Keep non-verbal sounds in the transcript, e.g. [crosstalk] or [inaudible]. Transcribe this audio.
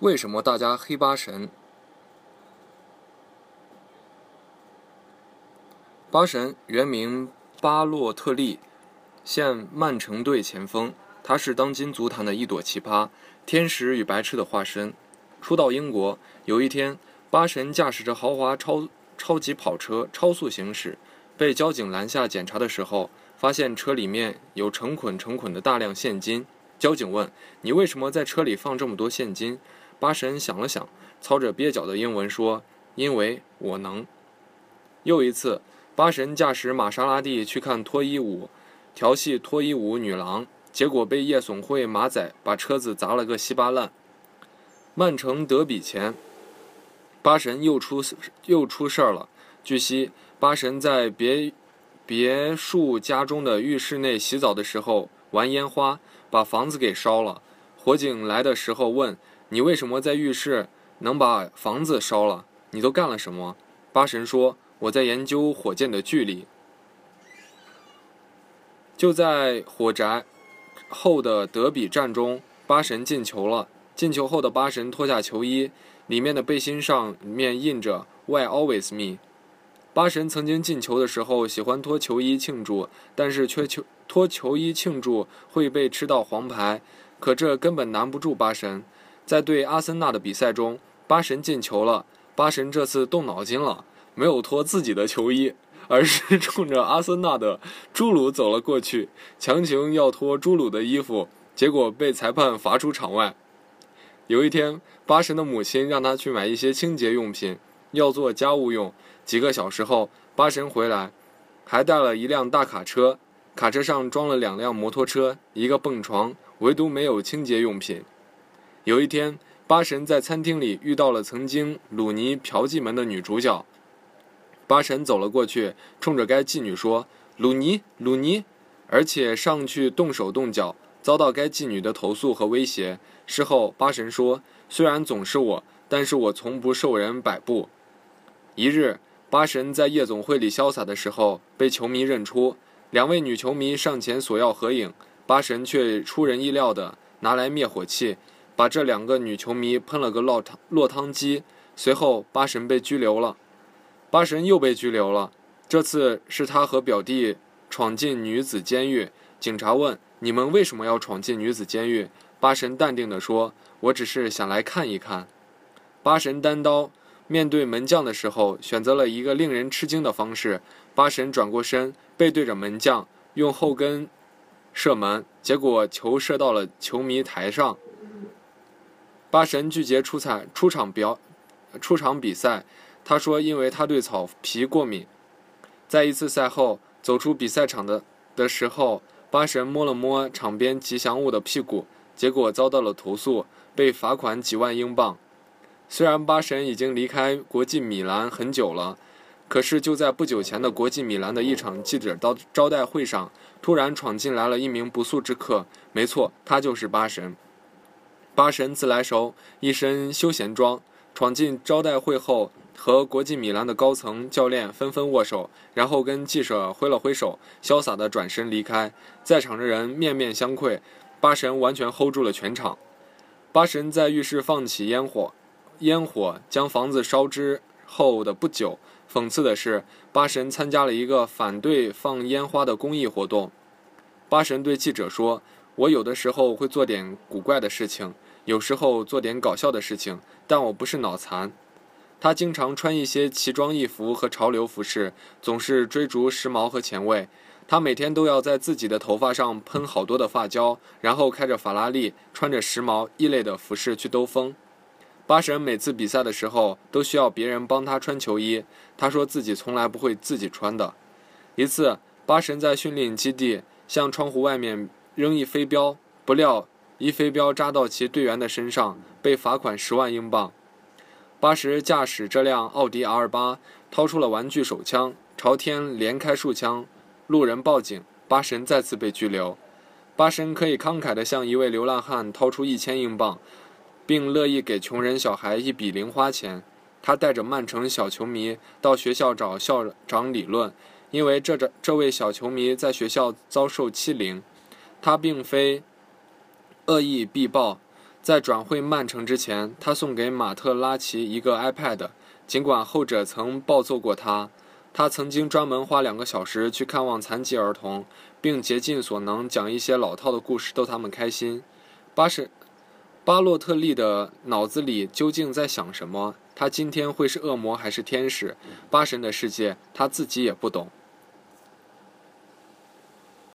为什么大家黑八神？八神原名巴洛特利，现曼城队前锋。他是当今足坛的一朵奇葩，天使与白痴的化身。初到英国，有一天，八神驾驶着豪华超超级跑车超速行驶，被交警拦下检查的时候，发现车里面有成捆成捆的大量现金。交警问：“你为什么在车里放这么多现金？”巴神想了想，操着蹩脚的英文说：“因为我能。”又一次，巴神驾驶玛莎拉蒂去看脱衣舞，调戏脱衣舞女郎，结果被夜总会马仔把车子砸了个稀巴烂。曼城德比前，巴神又出又出事儿了。据悉，巴神在别别墅家中的浴室内洗澡的时候玩烟花，把房子给烧了。火警来的时候问。你为什么在浴室能把房子烧了？你都干了什么？八神说：“我在研究火箭的距离。”就在火宅后的德比战中，八神进球了。进球后的八神脱下球衣，里面的背心上面印着 “Why always me”。八神曾经进球的时候喜欢脱球衣庆祝，但是却球脱球衣庆祝会被吃到黄牌，可这根本难不住八神。在对阿森纳的比赛中，巴神进球了。巴神这次动脑筋了，没有脱自己的球衣，而是 [laughs] 冲着阿森纳的朱鲁走了过去，强行要脱朱鲁的衣服，结果被裁判罚出场外。有一天，巴神的母亲让他去买一些清洁用品，要做家务用。几个小时后，巴神回来，还带了一辆大卡车，卡车上装了两辆摩托车，一个蹦床，唯独没有清洁用品。有一天，巴神在餐厅里遇到了曾经鲁尼嫖妓门的女主角。巴神走了过去，冲着该妓女说：“鲁尼，鲁尼！”而且上去动手动脚，遭到该妓女的投诉和威胁。事后，巴神说：“虽然总是我，但是我从不受人摆布。”一日，巴神在夜总会里潇洒的时候，被球迷认出。两位女球迷上前索要合影，巴神却出人意料的拿来灭火器。把这两个女球迷喷了个落汤落汤鸡，随后巴神被拘留了。巴神又被拘留了，这次是他和表弟闯进女子监狱。警察问：“你们为什么要闯进女子监狱？”巴神淡定地说：“我只是想来看一看。”巴神单刀面对门将的时候，选择了一个令人吃惊的方式。巴神转过身，背对着门将，用后跟射门，结果球射到了球迷台上。巴神拒绝出彩出场表出场比赛，他说因为他对草皮过敏。在一次赛后走出比赛场的的时候，巴神摸了摸场边吉祥物的屁股，结果遭到了投诉，被罚款几万英镑。虽然巴神已经离开国际米兰很久了，可是就在不久前的国际米兰的一场记者招招待会上，突然闯进来了一名不速之客。没错，他就是巴神。巴神自来熟，一身休闲装，闯进招待会后，和国际米兰的高层教练纷纷握手，然后跟记者挥了挥手，潇洒地转身离开。在场的人面面相觑，巴神完全 hold 住了全场。巴神在浴室放起烟火，烟火将房子烧之后的不久，讽刺的是，巴神参加了一个反对放烟花的公益活动。巴神对记者说。我有的时候会做点古怪的事情，有时候做点搞笑的事情，但我不是脑残。他经常穿一些奇装异服和潮流服饰，总是追逐时髦和前卫。他每天都要在自己的头发上喷好多的发胶，然后开着法拉利，穿着时髦异类的服饰去兜风。八神每次比赛的时候都需要别人帮他穿球衣，他说自己从来不会自己穿的。一次，八神在训练基地向窗户外面。扔一飞镖，不料一飞镖扎到其队员的身上，被罚款十万英镑。巴什驾驶这辆奥迪 R 八，掏出了玩具手枪，朝天连开数枪。路人报警，巴神再次被拘留。巴神可以慷慨地向一位流浪汉掏出一千英镑，并乐意给穷人小孩一笔零花钱。他带着曼城小球迷到学校找校长理论，因为这这这位小球迷在学校遭受欺凌。他并非恶意必报，在转会曼城之前，他送给马特拉齐一个 iPad，尽管后者曾暴揍过他。他曾经专门花两个小时去看望残疾儿童，并竭尽所能讲一些老套的故事逗他们开心。巴神巴洛特利的脑子里究竟在想什么？他今天会是恶魔还是天使？巴神的世界他自己也不懂。